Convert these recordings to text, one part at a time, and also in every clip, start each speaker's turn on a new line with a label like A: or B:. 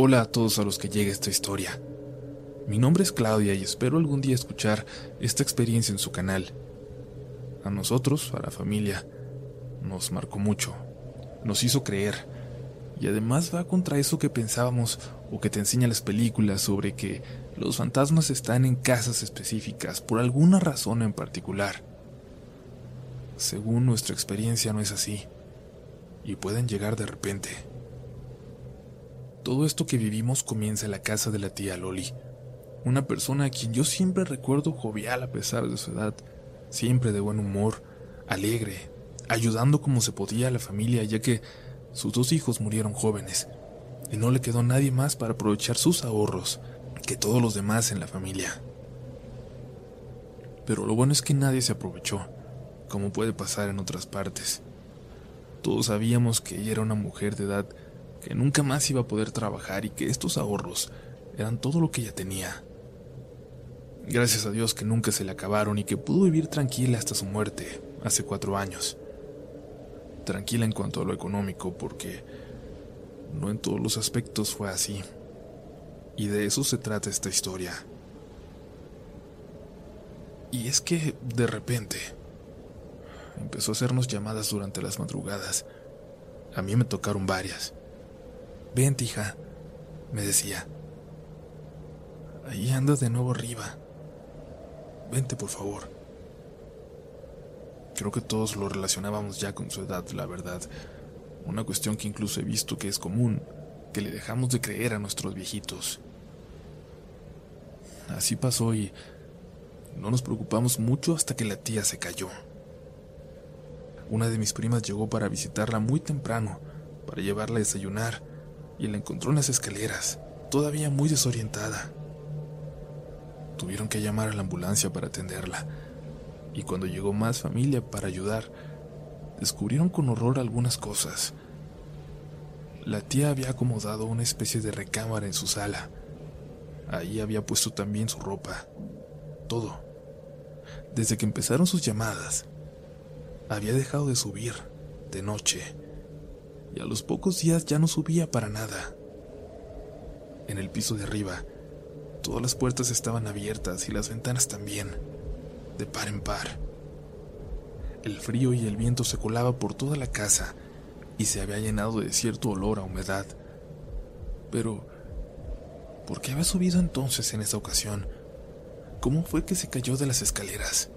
A: Hola a todos a los que llegue esta historia. Mi nombre es Claudia y espero algún día escuchar esta experiencia en su canal. A nosotros, a la familia, nos marcó mucho, nos hizo creer, y además va contra eso que pensábamos o que te enseñan las películas sobre que los fantasmas están en casas específicas por alguna razón en particular. Según nuestra experiencia no es así, y pueden llegar de repente. Todo esto que vivimos comienza en la casa de la tía Loli, una persona a quien yo siempre recuerdo jovial a pesar de su edad, siempre de buen humor, alegre, ayudando como se podía a la familia ya que sus dos hijos murieron jóvenes y no le quedó nadie más para aprovechar sus ahorros que todos los demás en la familia. Pero lo bueno es que nadie se aprovechó, como puede pasar en otras partes. Todos sabíamos que ella era una mujer de edad que nunca más iba a poder trabajar y que estos ahorros eran todo lo que ella tenía. Gracias a Dios que nunca se le acabaron y que pudo vivir tranquila hasta su muerte, hace cuatro años. Tranquila en cuanto a lo económico, porque no en todos los aspectos fue así. Y de eso se trata esta historia. Y es que, de repente, empezó a hacernos llamadas durante las madrugadas. A mí me tocaron varias. Vente, hija, me decía. Ahí andas de nuevo arriba. Vente, por favor. Creo que todos lo relacionábamos ya con su edad, la verdad. Una cuestión que incluso he visto que es común, que le dejamos de creer a nuestros viejitos. Así pasó y no nos preocupamos mucho hasta que la tía se cayó. Una de mis primas llegó para visitarla muy temprano, para llevarla a desayunar, y la encontró en las escaleras, todavía muy desorientada. Tuvieron que llamar a la ambulancia para atenderla, y cuando llegó más familia para ayudar, descubrieron con horror algunas cosas. La tía había acomodado una especie de recámara en su sala. Ahí había puesto también su ropa. Todo. Desde que empezaron sus llamadas, había dejado de subir, de noche, y a los pocos días ya no subía para nada. En el piso de arriba, todas las puertas estaban abiertas y las ventanas también, de par en par. El frío y el viento se colaba por toda la casa y se había llenado de cierto olor a humedad. Pero, ¿por qué había subido entonces en esa ocasión? ¿Cómo fue que se cayó de las escaleras?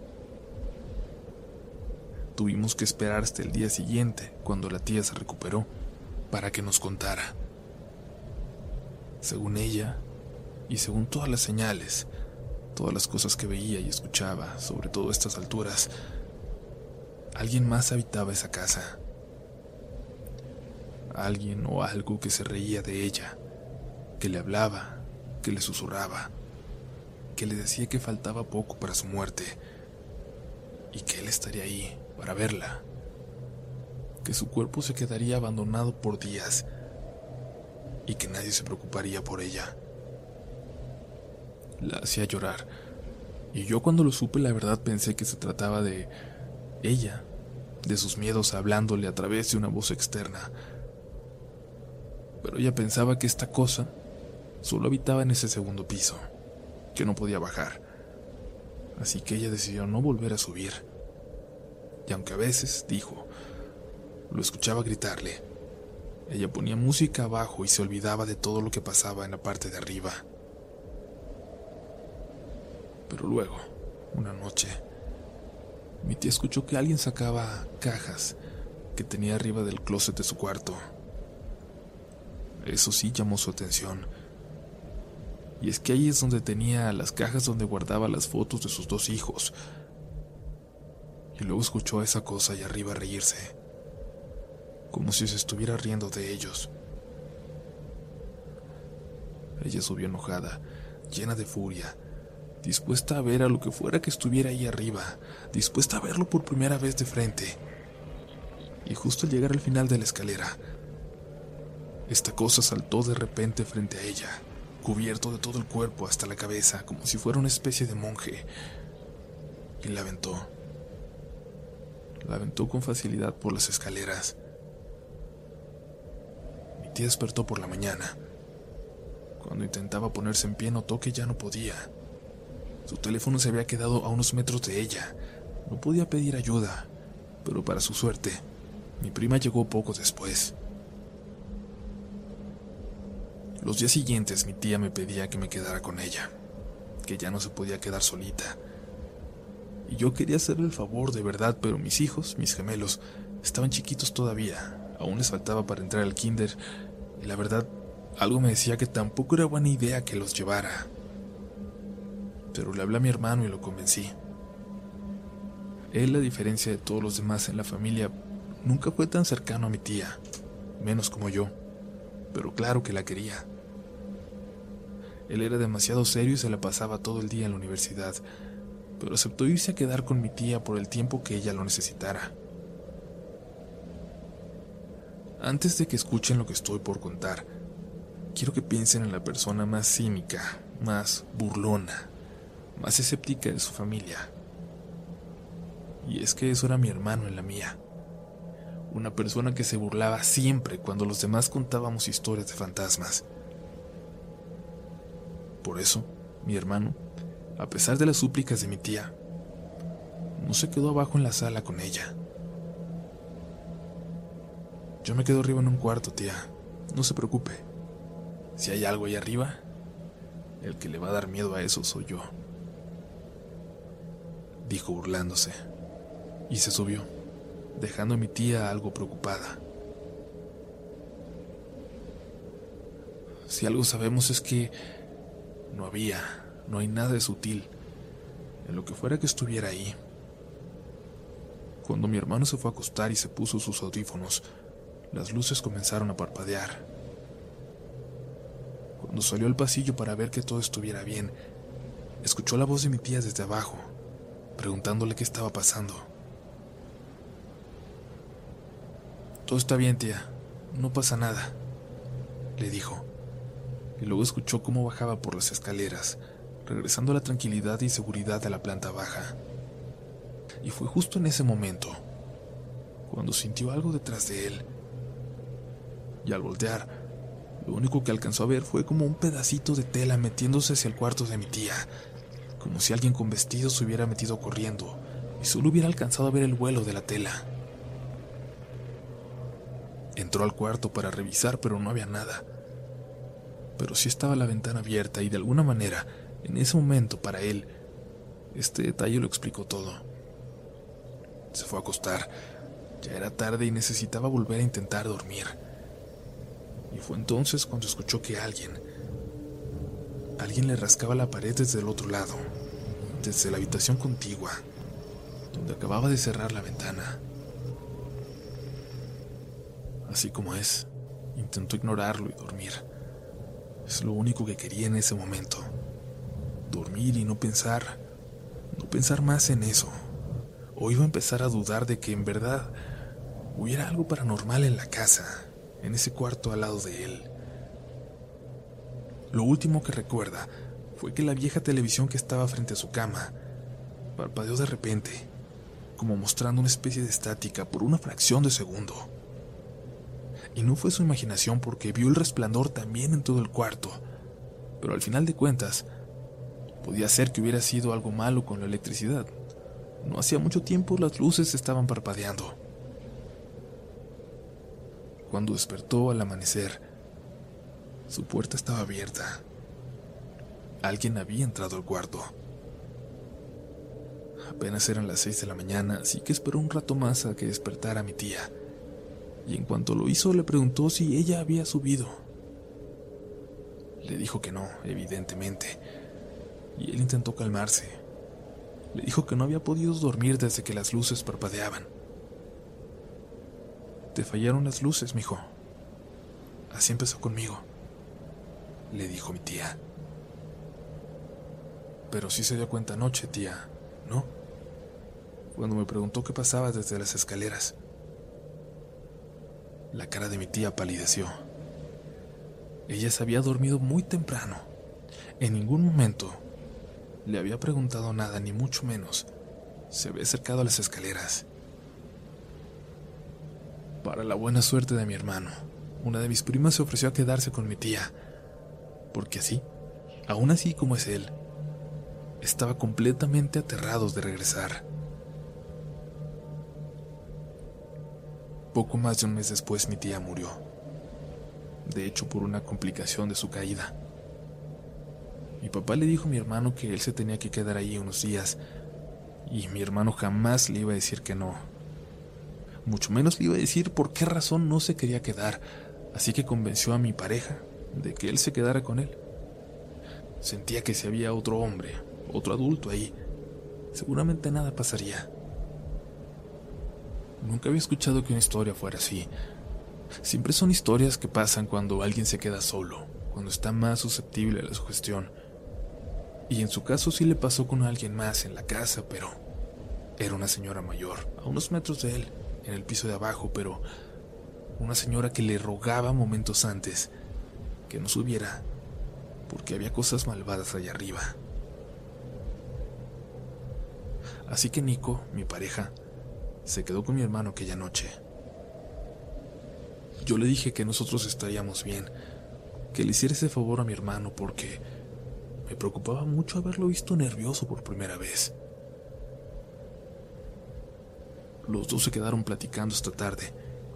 A: Tuvimos que esperar hasta el día siguiente, cuando la tía se recuperó, para que nos contara. Según ella, y según todas las señales, todas las cosas que veía y escuchaba, sobre todo estas alturas, alguien más habitaba esa casa. Alguien o algo que se reía de ella, que le hablaba, que le susurraba, que le decía que faltaba poco para su muerte y que él estaría ahí para verla, que su cuerpo se quedaría abandonado por días y que nadie se preocuparía por ella. La hacía llorar, y yo cuando lo supe la verdad pensé que se trataba de ella, de sus miedos hablándole a través de una voz externa. Pero ella pensaba que esta cosa solo habitaba en ese segundo piso, que no podía bajar. Así que ella decidió no volver a subir y aunque a veces, dijo, lo escuchaba gritarle, ella ponía música abajo y se olvidaba de todo lo que pasaba en la parte de arriba. Pero luego, una noche, mi tía escuchó que alguien sacaba cajas que tenía arriba del closet de su cuarto. Eso sí llamó su atención. Y es que ahí es donde tenía las cajas donde guardaba las fotos de sus dos hijos, y luego escuchó a esa cosa allá arriba reírse, como si se estuviera riendo de ellos. Ella subió enojada, llena de furia, dispuesta a ver a lo que fuera que estuviera ahí arriba, dispuesta a verlo por primera vez de frente. Y justo al llegar al final de la escalera, esta cosa saltó de repente frente a ella, cubierto de todo el cuerpo hasta la cabeza, como si fuera una especie de monje, y la aventó la aventó con facilidad por las escaleras. Mi tía despertó por la mañana Cuando intentaba ponerse en pie notó que ya no podía. Su teléfono se había quedado a unos metros de ella. No podía pedir ayuda, pero para su suerte, mi prima llegó poco después. Los días siguientes mi tía me pedía que me quedara con ella, que ya no se podía quedar solita. Y yo quería hacerle el favor de verdad, pero mis hijos, mis gemelos, estaban chiquitos todavía, aún les faltaba para entrar al kinder, y la verdad, algo me decía que tampoco era buena idea que los llevara. Pero le hablé a mi hermano y lo convencí. Él, a diferencia de todos los demás en la familia, nunca fue tan cercano a mi tía, menos como yo, pero claro que la quería. Él era demasiado serio y se la pasaba todo el día en la universidad, pero aceptó irse a quedar con mi tía por el tiempo que ella lo necesitara. Antes de que escuchen lo que estoy por contar, quiero que piensen en la persona más cínica, más burlona, más escéptica de su familia. Y es que eso era mi hermano en la mía. Una persona que se burlaba siempre cuando los demás contábamos historias de fantasmas. Por eso, mi hermano, a pesar de las súplicas de mi tía, no se quedó abajo en la sala con ella. Yo me quedo arriba en un cuarto, tía. No se preocupe. Si hay algo ahí arriba, el que le va a dar miedo a eso soy yo. Dijo burlándose. Y se subió, dejando a mi tía algo preocupada. Si algo sabemos es que no había, no hay nada de sutil en lo que fuera que estuviera ahí. Cuando mi hermano se fue a acostar y se puso sus audífonos, las luces comenzaron a parpadear. Cuando salió al pasillo para ver que todo estuviera bien, escuchó la voz de mi tía desde abajo, preguntándole qué estaba pasando. Todo está bien, tía. No pasa nada, le dijo y luego escuchó cómo bajaba por las escaleras, regresando la tranquilidad y seguridad de la planta baja. Y fue justo en ese momento, cuando sintió algo detrás de él. Y al voltear, lo único que alcanzó a ver fue como un pedacito de tela metiéndose hacia el cuarto de mi tía, como si alguien con vestido se hubiera metido corriendo y solo hubiera alcanzado a ver el vuelo de la tela. Entró al cuarto para revisar, pero no había nada pero sí estaba la ventana abierta y de alguna manera, en ese momento para él, este detalle lo explicó todo. Se fue a acostar. Ya era tarde y necesitaba volver a intentar dormir. Y fue entonces cuando escuchó que alguien, alguien le rascaba la pared desde el otro lado, desde la habitación contigua, donde acababa de cerrar la ventana. Así como es, intentó ignorarlo y dormir. Es lo único que quería en ese momento. Dormir y no pensar, no pensar más en eso. O iba a empezar a dudar de que en verdad hubiera algo paranormal en la casa, en ese cuarto al lado de él. Lo último que recuerda fue que la vieja televisión que estaba frente a su cama parpadeó de repente, como mostrando una especie de estática por una fracción de segundo y no fue su imaginación porque vio el resplandor también en todo el cuarto. Pero al final de cuentas, podía ser que hubiera sido algo malo con la electricidad. No hacía mucho tiempo las luces estaban parpadeando. Cuando despertó al amanecer, su puerta estaba abierta. Alguien había entrado al cuarto. Apenas eran las seis de la mañana, así que esperó un rato más a que despertara mi tía y en cuanto lo hizo le preguntó si ella había subido. Le dijo que no, evidentemente, y él intentó calmarse. Le dijo que no había podido dormir desde que las luces parpadeaban. Te fallaron las luces, mijo. Así empezó conmigo, le dijo mi tía. Pero sí se dio cuenta anoche, tía, ¿no? Cuando me preguntó qué pasaba desde las escaleras. La cara de mi tía palideció. Ella se había dormido muy temprano. En ningún momento le había preguntado nada, ni mucho menos. Se había acercado a las escaleras. Para la buena suerte de mi hermano, una de mis primas se ofreció a quedarse con mi tía. porque así, aún así como es él, estaba completamente aterrados de regresar. Poco más de un mes después mi tía murió, de hecho por una complicación de su caída. Mi papá le dijo a mi hermano que él se tenía que quedar ahí unos días, y mi hermano jamás le iba a decir que no. Mucho menos le iba a decir por qué razón no se quería quedar, así que convenció a mi pareja de que él se quedara con él. Sentía que si había otro hombre, otro adulto ahí, seguramente nada pasaría. Nunca había escuchado que una historia fuera así. Siempre son historias que pasan cuando alguien se queda solo, cuando está más susceptible a la sugestión. Y en su caso sí le pasó con alguien más en la casa, pero era una señora mayor, a unos metros de él, en el piso de abajo, pero una señora que le rogaba momentos antes que no subiera, porque había cosas malvadas allá arriba. Así que Nico, mi pareja, se quedó con mi hermano aquella noche. Yo le dije que nosotros estaríamos bien, que le hiciera ese favor a mi hermano porque me preocupaba mucho haberlo visto nervioso por primera vez. Los dos se quedaron platicando esta tarde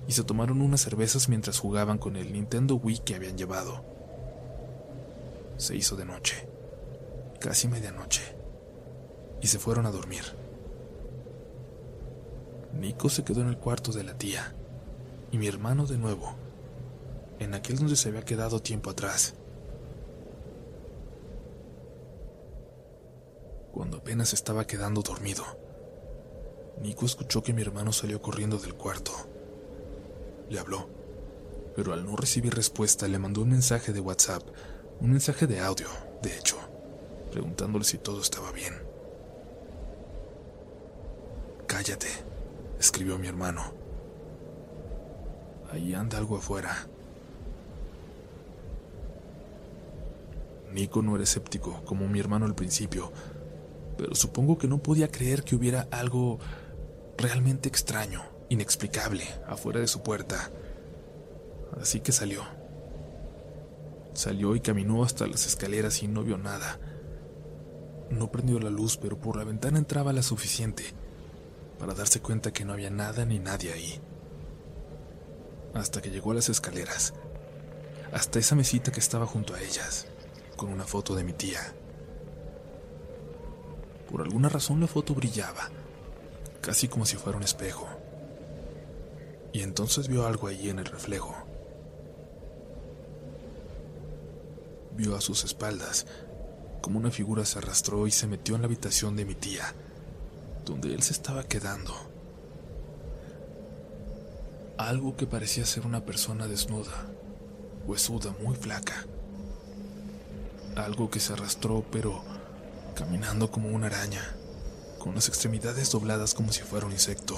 A: y se tomaron unas cervezas mientras jugaban con el Nintendo Wii que habían llevado. Se hizo de noche, casi medianoche, y se fueron a dormir. Nico se quedó en el cuarto de la tía y mi hermano de nuevo, en aquel donde se había quedado tiempo atrás. Cuando apenas estaba quedando dormido, Nico escuchó que mi hermano salió corriendo del cuarto. Le habló, pero al no recibir respuesta le mandó un mensaje de WhatsApp, un mensaje de audio, de hecho, preguntándole si todo estaba bien. Cállate, escribió mi hermano. Ahí anda algo afuera. Nico no era escéptico, como mi hermano al principio, pero supongo que no podía creer que hubiera algo realmente extraño, inexplicable, afuera de su puerta. Así que salió. Salió y caminó hasta las escaleras y no vio nada. No prendió la luz, pero por la ventana entraba la suficiente para darse cuenta que no había nada ni nadie ahí. Hasta que llegó a las escaleras, hasta esa mesita que estaba junto a ellas, con una foto de mi tía. Por alguna razón la foto brillaba, casi como si fuera un espejo. Y entonces vio algo allí en el reflejo. Vio a sus espaldas como una figura se arrastró y se metió en la habitación de mi tía donde él se estaba quedando. Algo que parecía ser una persona desnuda, huesuda, muy flaca. Algo que se arrastró, pero caminando como una araña, con las extremidades dobladas como si fuera un insecto.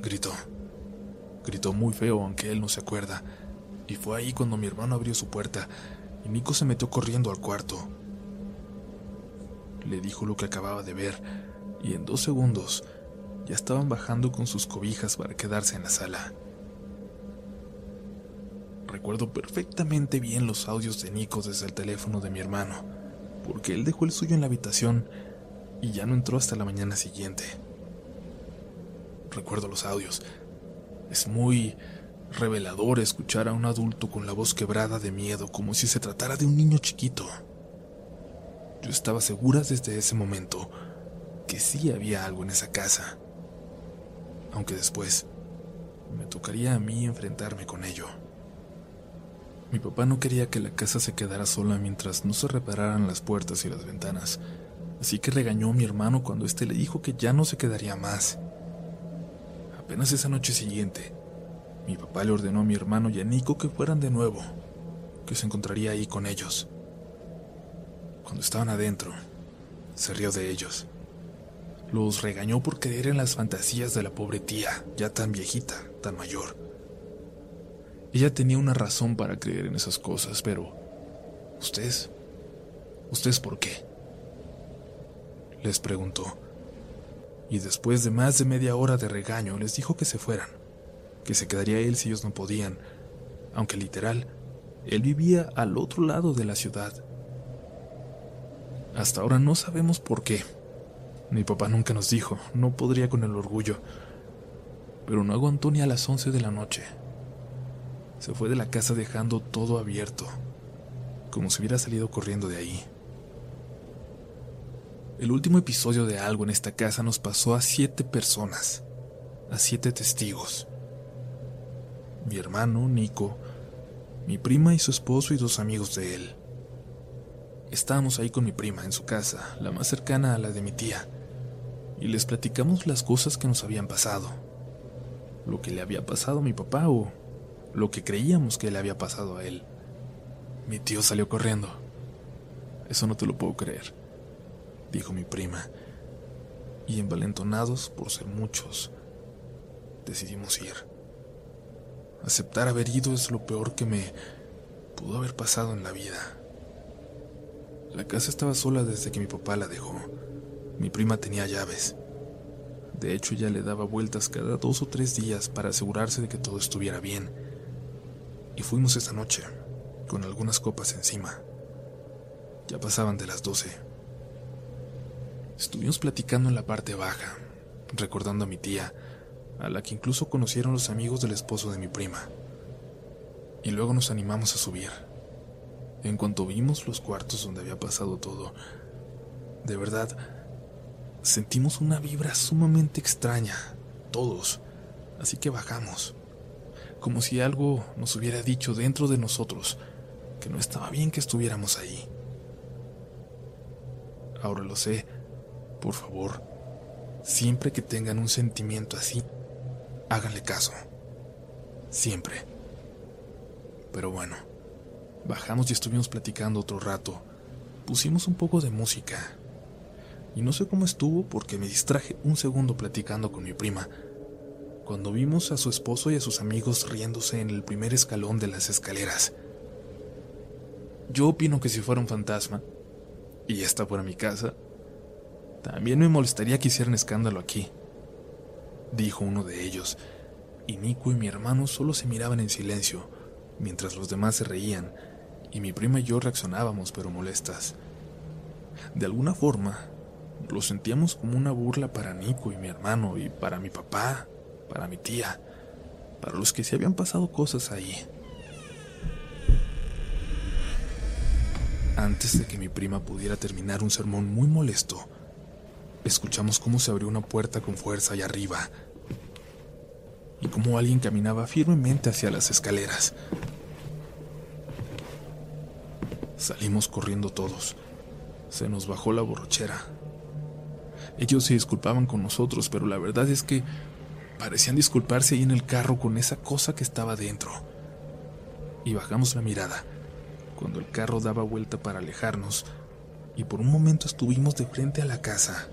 A: Gritó. Gritó muy feo, aunque él no se acuerda. Y fue ahí cuando mi hermano abrió su puerta y Nico se metió corriendo al cuarto le dijo lo que acababa de ver, y en dos segundos ya estaban bajando con sus cobijas para quedarse en la sala. Recuerdo perfectamente bien los audios de Nico desde el teléfono de mi hermano, porque él dejó el suyo en la habitación y ya no entró hasta la mañana siguiente. Recuerdo los audios. Es muy revelador escuchar a un adulto con la voz quebrada de miedo, como si se tratara de un niño chiquito. Yo estaba segura desde ese momento que sí había algo en esa casa, aunque después me tocaría a mí enfrentarme con ello. Mi papá no quería que la casa se quedara sola mientras no se repararan las puertas y las ventanas, así que regañó a mi hermano cuando éste le dijo que ya no se quedaría más. Apenas esa noche siguiente, mi papá le ordenó a mi hermano y a Nico que fueran de nuevo, que se encontraría ahí con ellos. Cuando estaban adentro, se rió de ellos. Los regañó por creer en las fantasías de la pobre tía, ya tan viejita, tan mayor. Ella tenía una razón para creer en esas cosas, pero... ¿Ustedes? ¿Ustedes por qué? Les preguntó. Y después de más de media hora de regaño, les dijo que se fueran, que se quedaría él si ellos no podían, aunque literal Él vivía al otro lado de la ciudad. Hasta ahora no sabemos por qué. Mi papá nunca nos dijo, no podría con el orgullo. Pero no aguantó ni a las once de la noche. Se fue de la casa dejando todo abierto, como si hubiera salido corriendo de ahí. El último episodio de algo en esta casa nos pasó a siete personas, a siete testigos. Mi hermano, Nico, mi prima y su esposo y dos amigos de él. Estábamos ahí con mi prima en su casa, la más cercana a la de mi tía, y les platicamos las cosas que nos habían pasado. Lo que le había pasado a mi papá o lo que creíamos que le había pasado a él. Mi tío salió corriendo. Eso no te lo puedo creer dijo mi prima, y envalentonados por ser muchos, decidimos ir. Aceptar haber ido es lo peor que me pudo haber pasado en la vida. La casa estaba sola desde que mi papá la dejó. Mi prima tenía llaves. De hecho, ya le daba vueltas cada dos o tres días para asegurarse de que todo estuviera bien. Y fuimos esa noche, con algunas copas encima. Ya pasaban de las doce. Estuvimos platicando en la parte baja, recordando a mi tía, a la que incluso conocieron los amigos del esposo de mi prima. Y luego nos animamos a subir. En cuanto vimos los cuartos donde había pasado todo, de verdad, sentimos una vibra sumamente extraña, todos, así que bajamos, como si algo nos hubiera dicho dentro de nosotros que no estaba bien que estuviéramos ahí. Ahora lo sé, por favor, siempre que tengan un sentimiento así, háganle caso. Siempre. Pero bueno, bajamos y estuvimos platicando otro rato. Pusimos un poco de música. Y no sé cómo estuvo porque me distraje un segundo platicando con mi prima, cuando vimos a su esposo y a sus amigos riéndose en el primer escalón de las escaleras. Yo opino que si fuera un fantasma, y está por mi casa, también me molestaría que hicieran escándalo aquí, dijo uno de ellos, y Nico y mi hermano solo se miraban en silencio, mientras los demás se reían, y mi prima y yo reaccionábamos pero molestas. De alguna forma, lo sentíamos como una burla para Nico y mi hermano, y para mi papá, para mi tía, para los que se habían pasado cosas ahí. Antes de que mi prima pudiera terminar un sermón muy molesto, escuchamos cómo se abrió una puerta con fuerza allá arriba y cómo alguien caminaba firmemente hacia las escaleras. Salimos corriendo todos. Se nos bajó la borrachera. Ellos se disculpaban con nosotros, pero la verdad es que parecían disculparse ahí en el carro con esa cosa que estaba dentro. Y bajamos la mirada, cuando el carro daba vuelta para alejarnos, y por un momento estuvimos de frente a la casa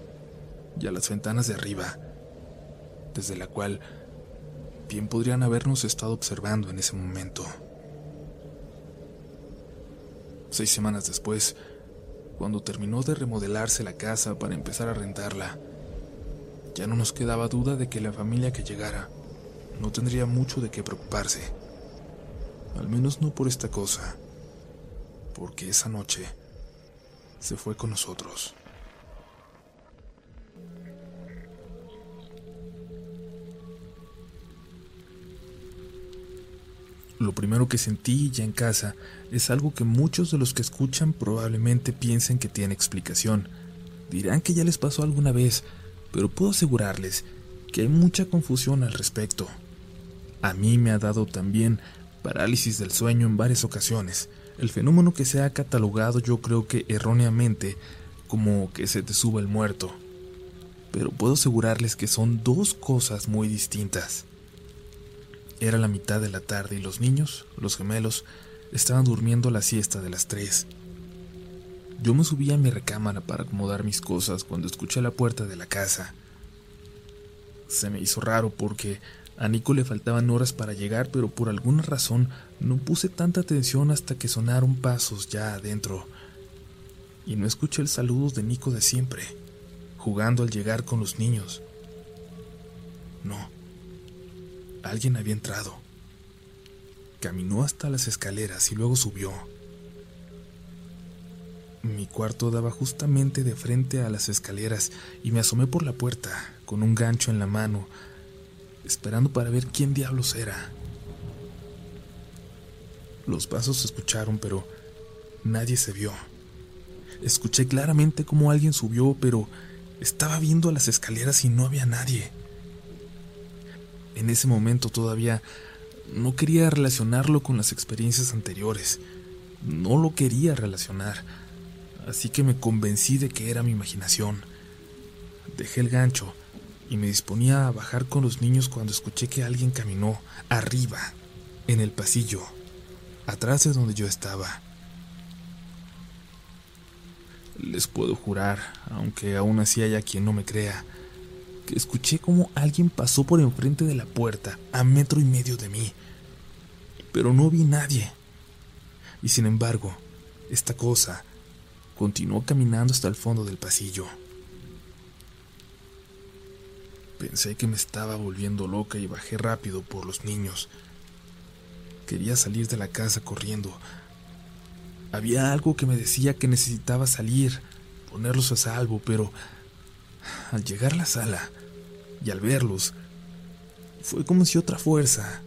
A: y a las ventanas de arriba, desde la cual bien podrían habernos estado observando en ese momento. Seis semanas después, cuando terminó de remodelarse la casa para empezar a rentarla, ya no nos quedaba duda de que la familia que llegara no tendría mucho de qué preocuparse. Al menos no por esta cosa, porque esa noche se fue con nosotros. Lo primero que sentí ya en casa es algo que muchos de los que escuchan probablemente piensen que tiene explicación. Dirán que ya les pasó alguna vez, pero puedo asegurarles que hay mucha confusión al respecto. A mí me ha dado también parálisis del sueño en varias ocasiones, el fenómeno que se ha catalogado yo creo que erróneamente como que se te suba el muerto. Pero puedo asegurarles que son dos cosas muy distintas. Era la mitad de la tarde y los niños, los gemelos, estaban durmiendo la siesta de las tres. Yo me subí a mi recámara para acomodar mis cosas cuando escuché la puerta de la casa. Se me hizo raro porque a Nico le faltaban horas para llegar, pero por alguna razón no puse tanta atención hasta que sonaron pasos ya adentro. Y no escuché el saludo de Nico de siempre, jugando al llegar con los niños. No, Alguien había entrado. Caminó hasta las escaleras y luego subió. Mi cuarto daba justamente de frente a las escaleras y me asomé por la puerta con un gancho en la mano, esperando para ver quién diablos era. Los pasos se escucharon, pero nadie se vio. Escuché claramente cómo alguien subió, pero estaba viendo a las escaleras y no había nadie. En ese momento todavía no quería relacionarlo con las experiencias anteriores. No lo quería relacionar. Así que me convencí de que era mi imaginación. Dejé el gancho y me disponía a bajar con los niños cuando escuché que alguien caminó arriba, en el pasillo, atrás de donde yo estaba. Les puedo jurar, aunque aún así haya quien no me crea, que escuché como alguien pasó por enfrente de la puerta a metro y medio de mí, pero no vi nadie. Y sin embargo, esta cosa continuó caminando hasta el fondo del pasillo. Pensé que me estaba volviendo loca y bajé rápido por los niños. Quería salir de la casa corriendo, había algo que me decía que necesitaba salir, ponerlos a salvo, pero al llegar a la sala y al verlos, fue como si otra fuerza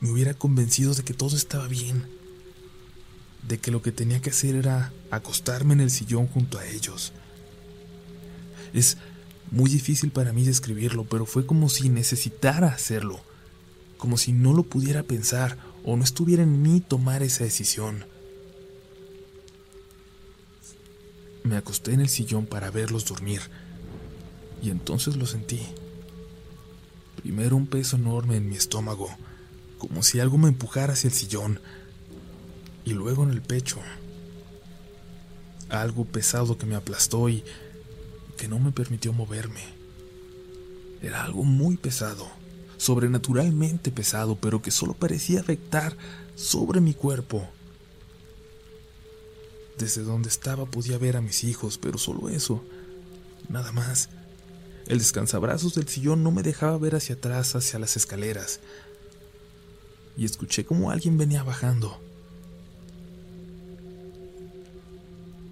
A: me hubiera convencido de que todo estaba bien, de que lo que tenía que hacer era acostarme en el sillón junto a ellos. Es muy difícil para mí describirlo, pero fue como si necesitara hacerlo, como si no lo pudiera pensar o no estuviera en mí tomar esa decisión. Me acosté en el sillón para verlos dormir y entonces lo sentí. Primero un peso enorme en mi estómago, como si algo me empujara hacia el sillón, y luego en el pecho. Algo pesado que me aplastó y que no me permitió moverme. Era algo muy pesado, sobrenaturalmente pesado, pero que solo parecía afectar sobre mi cuerpo. Desde donde estaba podía ver a mis hijos, pero solo eso, nada más. El descansabrazos del sillón no me dejaba ver hacia atrás, hacia las escaleras. Y escuché como alguien venía bajando.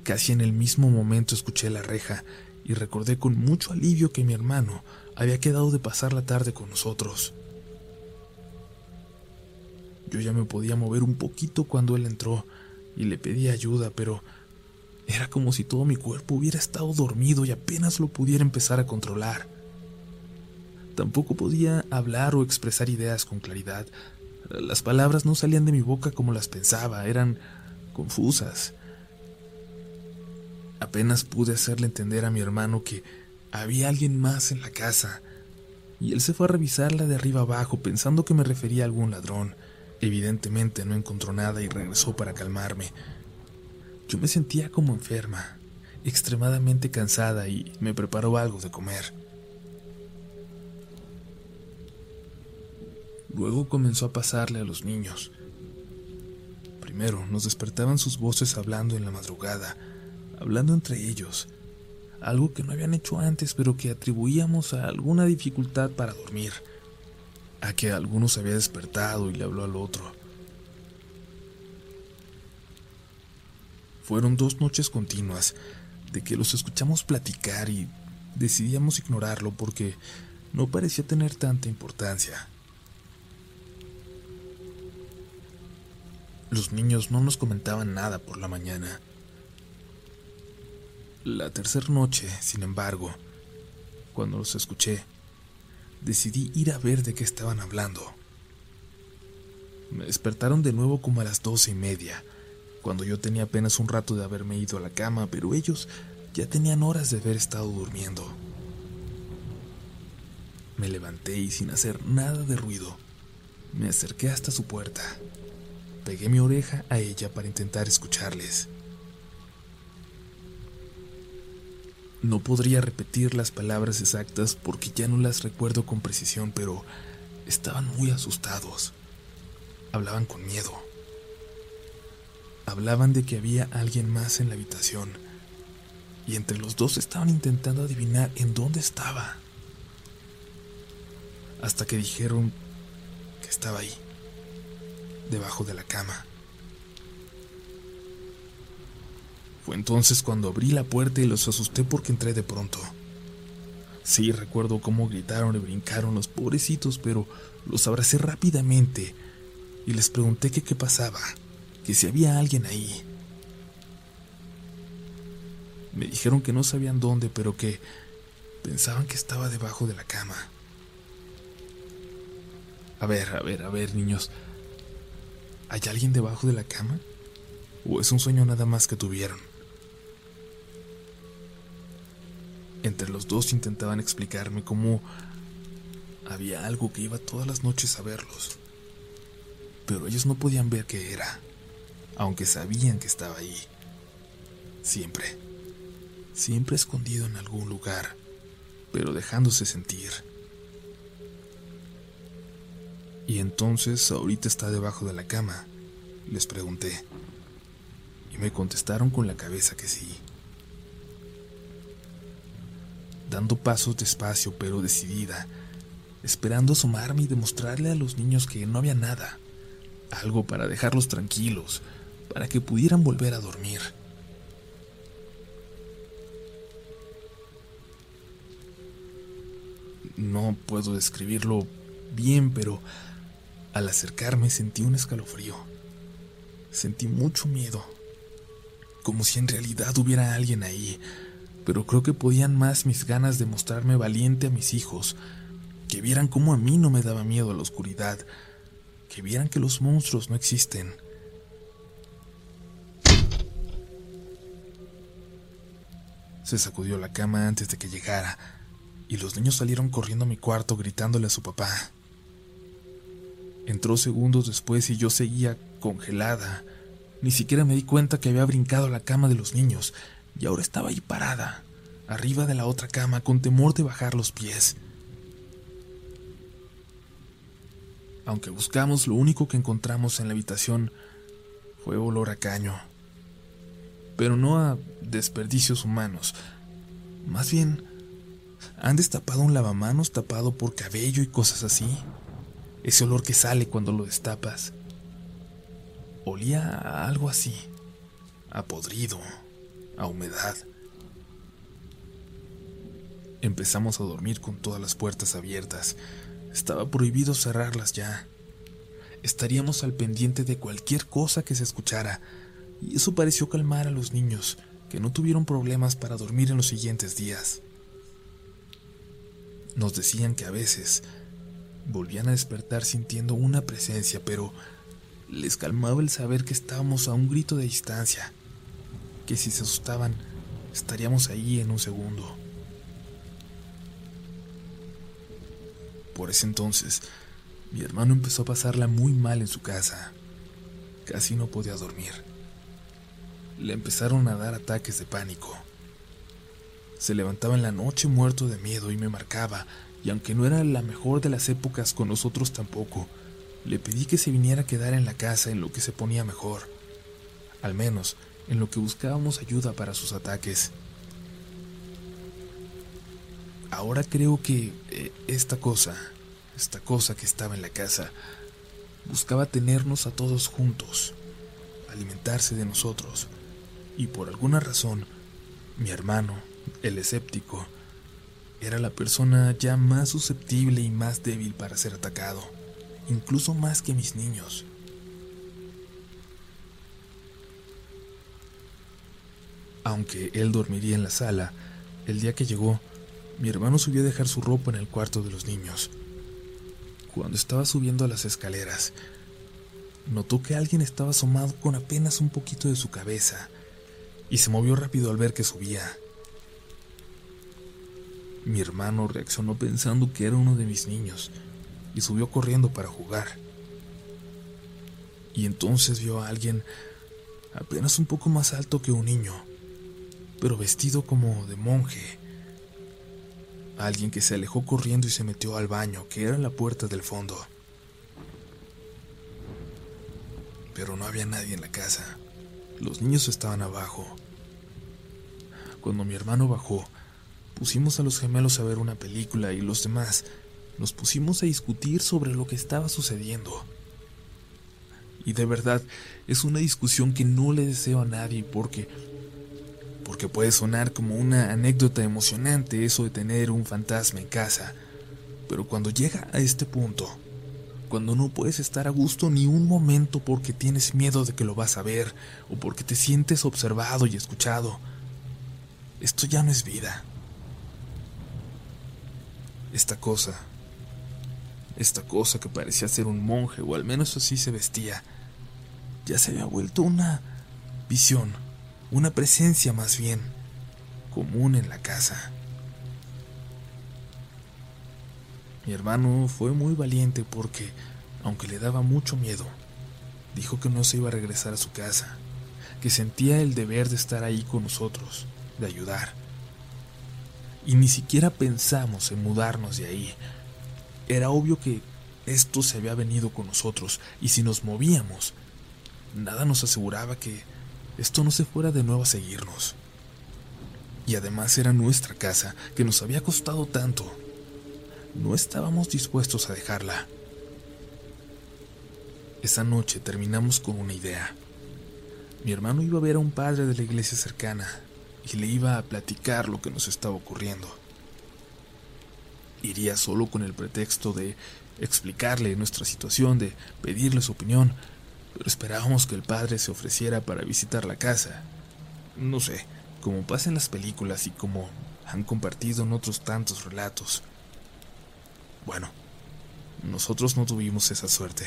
A: Casi en el mismo momento escuché la reja y recordé con mucho alivio que mi hermano había quedado de pasar la tarde con nosotros. Yo ya me podía mover un poquito cuando él entró y le pedí ayuda, pero era como si todo mi cuerpo hubiera estado dormido y apenas lo pudiera empezar a controlar. Tampoco podía hablar o expresar ideas con claridad. Las palabras no salían de mi boca como las pensaba, eran confusas. Apenas pude hacerle entender a mi hermano que había alguien más en la casa, y él se fue a revisarla de arriba abajo pensando que me refería a algún ladrón. Evidentemente no encontró nada y regresó para calmarme. Yo me sentía como enferma, extremadamente cansada y me preparó algo de comer. Luego comenzó a pasarle a los niños. Primero nos despertaban sus voces hablando en la madrugada, hablando entre ellos, algo que no habían hecho antes pero que atribuíamos a alguna dificultad para dormir a que alguno se había despertado y le habló al otro. Fueron dos noches continuas de que los escuchamos platicar y decidíamos ignorarlo porque no parecía tener tanta importancia. Los niños no nos comentaban nada por la mañana. La tercera noche, sin embargo, cuando los escuché, decidí ir a ver de qué estaban hablando. Me despertaron de nuevo como a las doce y media, cuando yo tenía apenas un rato de haberme ido a la cama, pero ellos ya tenían horas de haber estado durmiendo. Me levanté y sin hacer nada de ruido, me acerqué hasta su puerta. Pegué mi oreja a ella para intentar escucharles. No podría repetir las palabras exactas porque ya no las recuerdo con precisión, pero estaban muy asustados. Hablaban con miedo. Hablaban de que había alguien más en la habitación y entre los dos estaban intentando adivinar en dónde estaba. Hasta que dijeron que estaba ahí, debajo de la cama. Fue entonces cuando abrí la puerta y los asusté porque entré de pronto. Sí, recuerdo cómo gritaron y brincaron los pobrecitos, pero los abracé rápidamente y les pregunté qué pasaba, que si había alguien ahí. Me dijeron que no sabían dónde, pero que pensaban que estaba debajo de la cama. A ver, a ver, a ver, niños. ¿Hay alguien debajo de la cama? ¿O es un sueño nada más que tuvieron? Entre los dos intentaban explicarme cómo había algo que iba todas las noches a verlos. Pero ellos no podían ver qué era, aunque sabían que estaba ahí. Siempre, siempre escondido en algún lugar, pero dejándose sentir. Y entonces ahorita está debajo de la cama, les pregunté. Y me contestaron con la cabeza que sí dando pasos despacio pero decidida, esperando asomarme y demostrarle a los niños que no había nada, algo para dejarlos tranquilos, para que pudieran volver a dormir. No puedo describirlo bien, pero al acercarme sentí un escalofrío. Sentí mucho miedo, como si en realidad hubiera alguien ahí, pero creo que podían más mis ganas de mostrarme valiente a mis hijos, que vieran cómo a mí no me daba miedo la oscuridad, que vieran que los monstruos no existen. Se sacudió la cama antes de que llegara, y los niños salieron corriendo a mi cuarto gritándole a su papá. Entró segundos después y yo seguía congelada. Ni siquiera me di cuenta que había brincado a la cama de los niños y ahora estaba ahí parada, arriba de la otra cama, con temor de bajar los pies. Aunque buscamos, lo único que encontramos en la habitación fue olor a caño. Pero no a desperdicios humanos. Más bien, han destapado un lavamanos tapado por cabello y cosas así. Ese olor que sale cuando lo destapas. Olía a algo así, a podrido a humedad. Empezamos a dormir con todas las puertas abiertas. Estaba prohibido cerrarlas ya. Estaríamos al pendiente de cualquier cosa que se escuchara, y eso pareció calmar a los niños, que no tuvieron problemas para dormir en los siguientes días. Nos decían que a veces volvían a despertar sintiendo una presencia, pero les calmaba el saber que estábamos a un grito de distancia que si se asustaban, estaríamos ahí en un segundo. Por ese entonces, mi hermano empezó a pasarla muy mal en su casa. Casi no podía dormir. Le empezaron a dar ataques de pánico. Se levantaba en la noche muerto de miedo y me marcaba, y aunque no era la mejor de las épocas con nosotros tampoco, le pedí que se viniera a quedar en la casa en lo que se ponía mejor. Al menos en lo que buscábamos ayuda para sus ataques. Ahora creo que eh, esta cosa, esta cosa que estaba en la casa, buscaba tenernos a todos juntos, alimentarse de nosotros, y por alguna razón, mi hermano, el escéptico, era la persona ya más susceptible y más débil para ser atacado, incluso más que mis niños. Aunque él dormiría en la sala, el día que llegó, mi hermano subió a dejar su ropa en el cuarto de los niños. Cuando estaba subiendo a las escaleras, notó que alguien estaba asomado con apenas un poquito de su cabeza y se movió rápido al ver que subía. Mi hermano reaccionó pensando que era uno de mis niños y subió corriendo para jugar. Y entonces vio a alguien apenas un poco más alto que un niño pero vestido como de monje. Alguien que se alejó corriendo y se metió al baño, que era la puerta del fondo. Pero no había nadie en la casa. Los niños estaban abajo. Cuando mi hermano bajó, pusimos a los gemelos a ver una película y los demás nos pusimos a discutir sobre lo que estaba sucediendo. Y de verdad, es una discusión que no le deseo a nadie porque porque puede sonar como una anécdota emocionante eso de tener un fantasma en casa. Pero cuando llega a este punto, cuando no puedes estar a gusto ni un momento porque tienes miedo de que lo vas a ver o porque te sientes observado y escuchado, esto ya no es vida. Esta cosa, esta cosa que parecía ser un monje, o al menos así se vestía, ya se había vuelto una visión una presencia más bien común en la casa. Mi hermano fue muy valiente porque, aunque le daba mucho miedo, dijo que no se iba a regresar a su casa, que sentía el deber de estar ahí con nosotros, de ayudar. Y ni siquiera pensamos en mudarnos de ahí. Era obvio que esto se había venido con nosotros y si nos movíamos, nada nos aseguraba que esto no se fuera de nuevo a seguirnos. Y además era nuestra casa, que nos había costado tanto. No estábamos dispuestos a dejarla. Esa noche terminamos con una idea. Mi hermano iba a ver a un padre de la iglesia cercana y le iba a platicar lo que nos estaba ocurriendo. Iría solo con el pretexto de explicarle nuestra situación, de pedirle su opinión, esperábamos que el padre se ofreciera para visitar la casa. No sé, como pasa en las películas y como han compartido en otros tantos relatos. Bueno, nosotros no tuvimos esa suerte.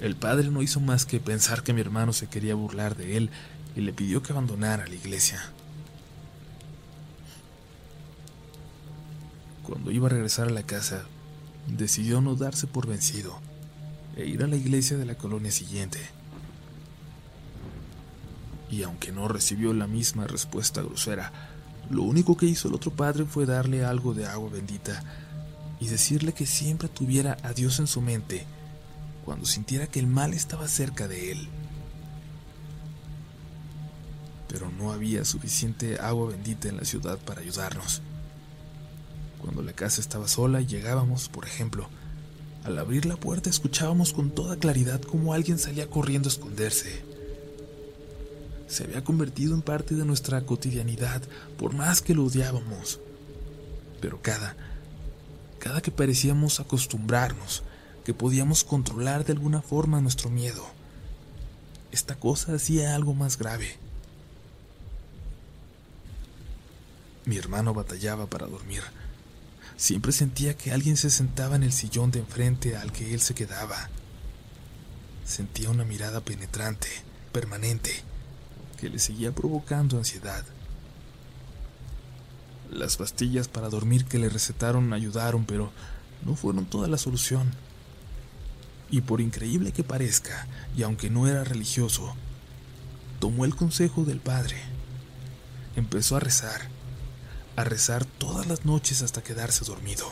A: El padre no hizo más que pensar que mi hermano se quería burlar de él y le pidió que abandonara la iglesia. Cuando iba a regresar a la casa, decidió no darse por vencido e ir a la iglesia de la colonia siguiente. Y aunque no recibió la misma respuesta grosera, lo único que hizo el otro padre fue darle algo de agua bendita y decirle que siempre tuviera a Dios en su mente cuando sintiera que el mal estaba cerca de él. Pero no había suficiente agua bendita en la ciudad para ayudarnos. Cuando la casa estaba sola llegábamos, por ejemplo, al abrir la puerta escuchábamos con toda claridad cómo alguien salía corriendo a esconderse. Se había convertido en parte de nuestra cotidianidad, por más que lo odiábamos. Pero cada, cada que parecíamos acostumbrarnos, que podíamos controlar de alguna forma nuestro miedo, esta cosa hacía algo más grave. Mi hermano batallaba para dormir Siempre sentía que alguien se sentaba en el sillón de enfrente al que él se quedaba. Sentía una mirada penetrante, permanente, que le seguía provocando ansiedad. Las pastillas para dormir que le recetaron ayudaron, pero no fueron toda la solución. Y por increíble que parezca, y aunque no era religioso, tomó el consejo del padre. Empezó a rezar a rezar todas las noches hasta quedarse dormido.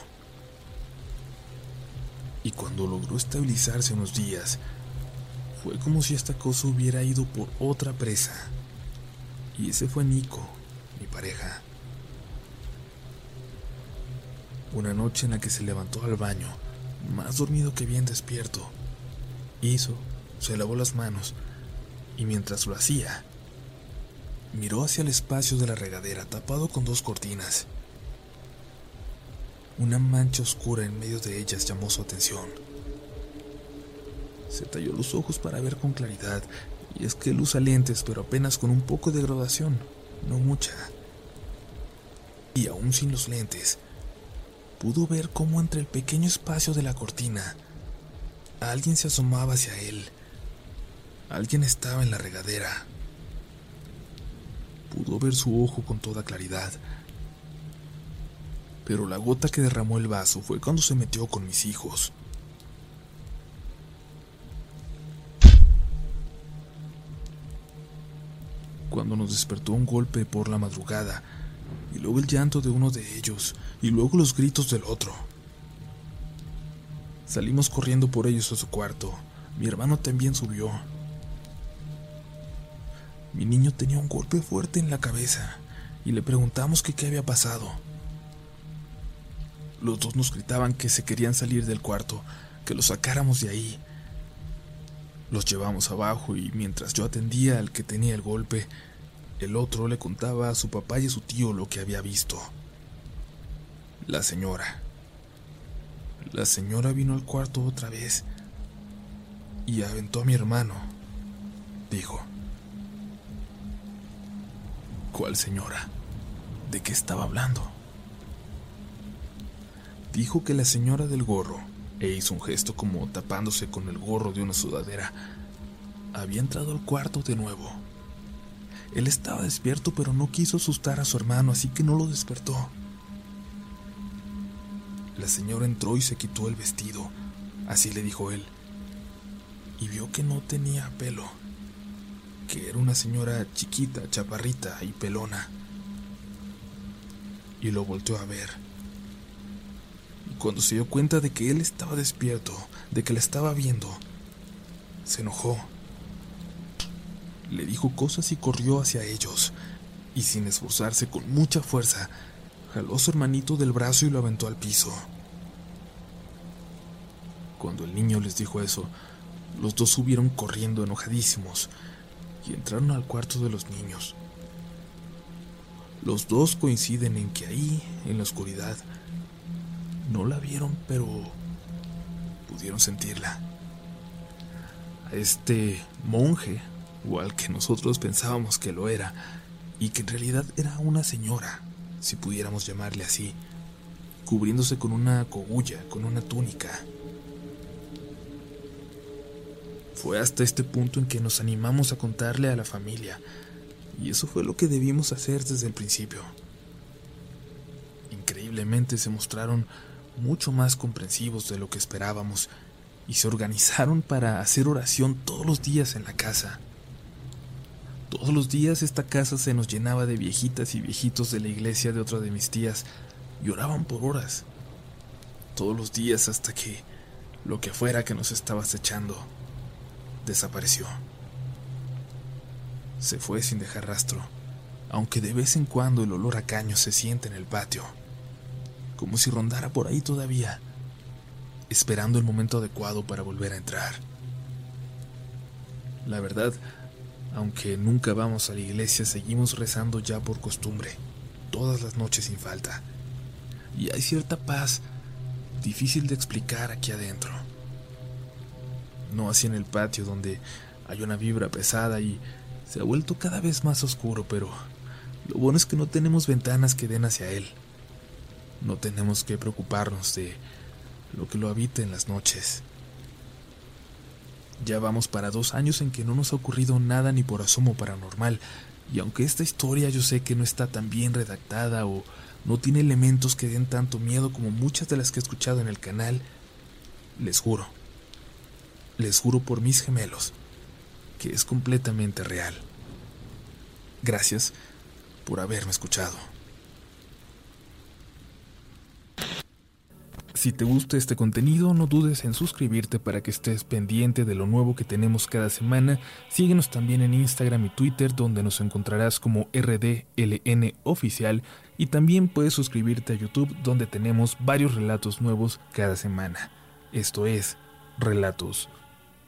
A: Y cuando logró estabilizarse unos días, fue como si esta cosa hubiera ido por otra presa. Y ese fue Nico, mi pareja. Una noche en la que se levantó al baño, más dormido que bien despierto, hizo, se lavó las manos, y mientras lo hacía, Miró hacia el espacio de la regadera tapado con dos cortinas. Una mancha oscura en medio de ellas llamó su atención. Se talló los ojos para ver con claridad, y es que él usa lentes, pero apenas con un poco de graduación, no mucha. Y aún sin los lentes, pudo ver cómo entre el pequeño espacio de la cortina, alguien se asomaba hacia él. Alguien estaba en la regadera. Pudo ver su ojo con toda claridad. Pero la gota que derramó el vaso fue cuando se metió con mis hijos. Cuando nos despertó un golpe por la madrugada, y luego el llanto de uno de ellos, y luego los gritos del otro. Salimos corriendo por ellos a su cuarto. Mi hermano también subió. Mi niño tenía un golpe fuerte en la cabeza y le preguntamos qué había pasado. Los dos nos gritaban que se querían salir del cuarto, que lo sacáramos de ahí. Los llevamos abajo y mientras yo atendía al que tenía el golpe, el otro le contaba a su papá y a su tío lo que había visto. La señora. La señora vino al cuarto otra vez y aventó a mi hermano, dijo. ¿Cuál señora? ¿De qué estaba hablando? Dijo que la señora del gorro, e hizo un gesto como tapándose con el gorro de una sudadera, había entrado al cuarto de nuevo. Él estaba despierto, pero no quiso asustar a su hermano, así que no lo despertó. La señora entró y se quitó el vestido, así le dijo él, y vio que no tenía pelo, que era una señora chiquita, chaparrita y pelona. Y lo volteó a ver. Y cuando se dio cuenta de que él estaba despierto, de que la estaba viendo, se enojó. Le dijo cosas y corrió hacia ellos, y sin esforzarse con mucha fuerza, jaló a su hermanito del brazo y lo aventó al piso. Cuando el niño les dijo eso, los dos subieron corriendo enojadísimos y entraron al cuarto de los niños. Los dos coinciden en que ahí, en la oscuridad, no la vieron, pero pudieron sentirla. A este monje, o al que nosotros pensábamos que lo era, y que en realidad era una señora, si pudiéramos llamarle así, cubriéndose con una cogulla, con una túnica. Fue hasta este punto en que nos animamos a contarle a la familia, y eso fue lo que debimos hacer desde el principio. Increíblemente se mostraron mucho más comprensivos de lo que esperábamos y se organizaron para hacer oración todos los días en la casa. Todos los días esta casa se nos llenaba de viejitas y viejitos de la iglesia de otra de mis tías y oraban por horas. Todos los días hasta que lo que fuera que nos estaba acechando desapareció. Se fue sin dejar rastro, aunque de vez en cuando el olor a caño se siente en el patio, como si rondara por ahí todavía, esperando el momento adecuado para volver a entrar. La verdad, aunque nunca vamos a la iglesia, seguimos rezando ya por costumbre, todas las noches sin falta. Y hay cierta paz difícil de explicar aquí adentro no así en el patio donde hay una vibra pesada y se ha vuelto cada vez más oscuro, pero lo bueno es que no tenemos ventanas que den hacia él. No tenemos que preocuparnos de lo que lo habita en las noches. Ya vamos para dos años en que no nos ha ocurrido nada ni por asomo paranormal, y aunque esta historia yo sé que no está tan bien redactada o no tiene elementos que den tanto miedo como muchas de las que he escuchado en el canal, les juro, les juro por mis gemelos que es completamente real. Gracias por haberme escuchado. Si te gusta este contenido, no dudes en suscribirte para que estés pendiente de lo nuevo que tenemos cada semana. Síguenos también en Instagram y Twitter, donde nos encontrarás como RDLN Oficial. Y también puedes suscribirte a YouTube, donde tenemos varios relatos nuevos cada semana. Esto es Relatos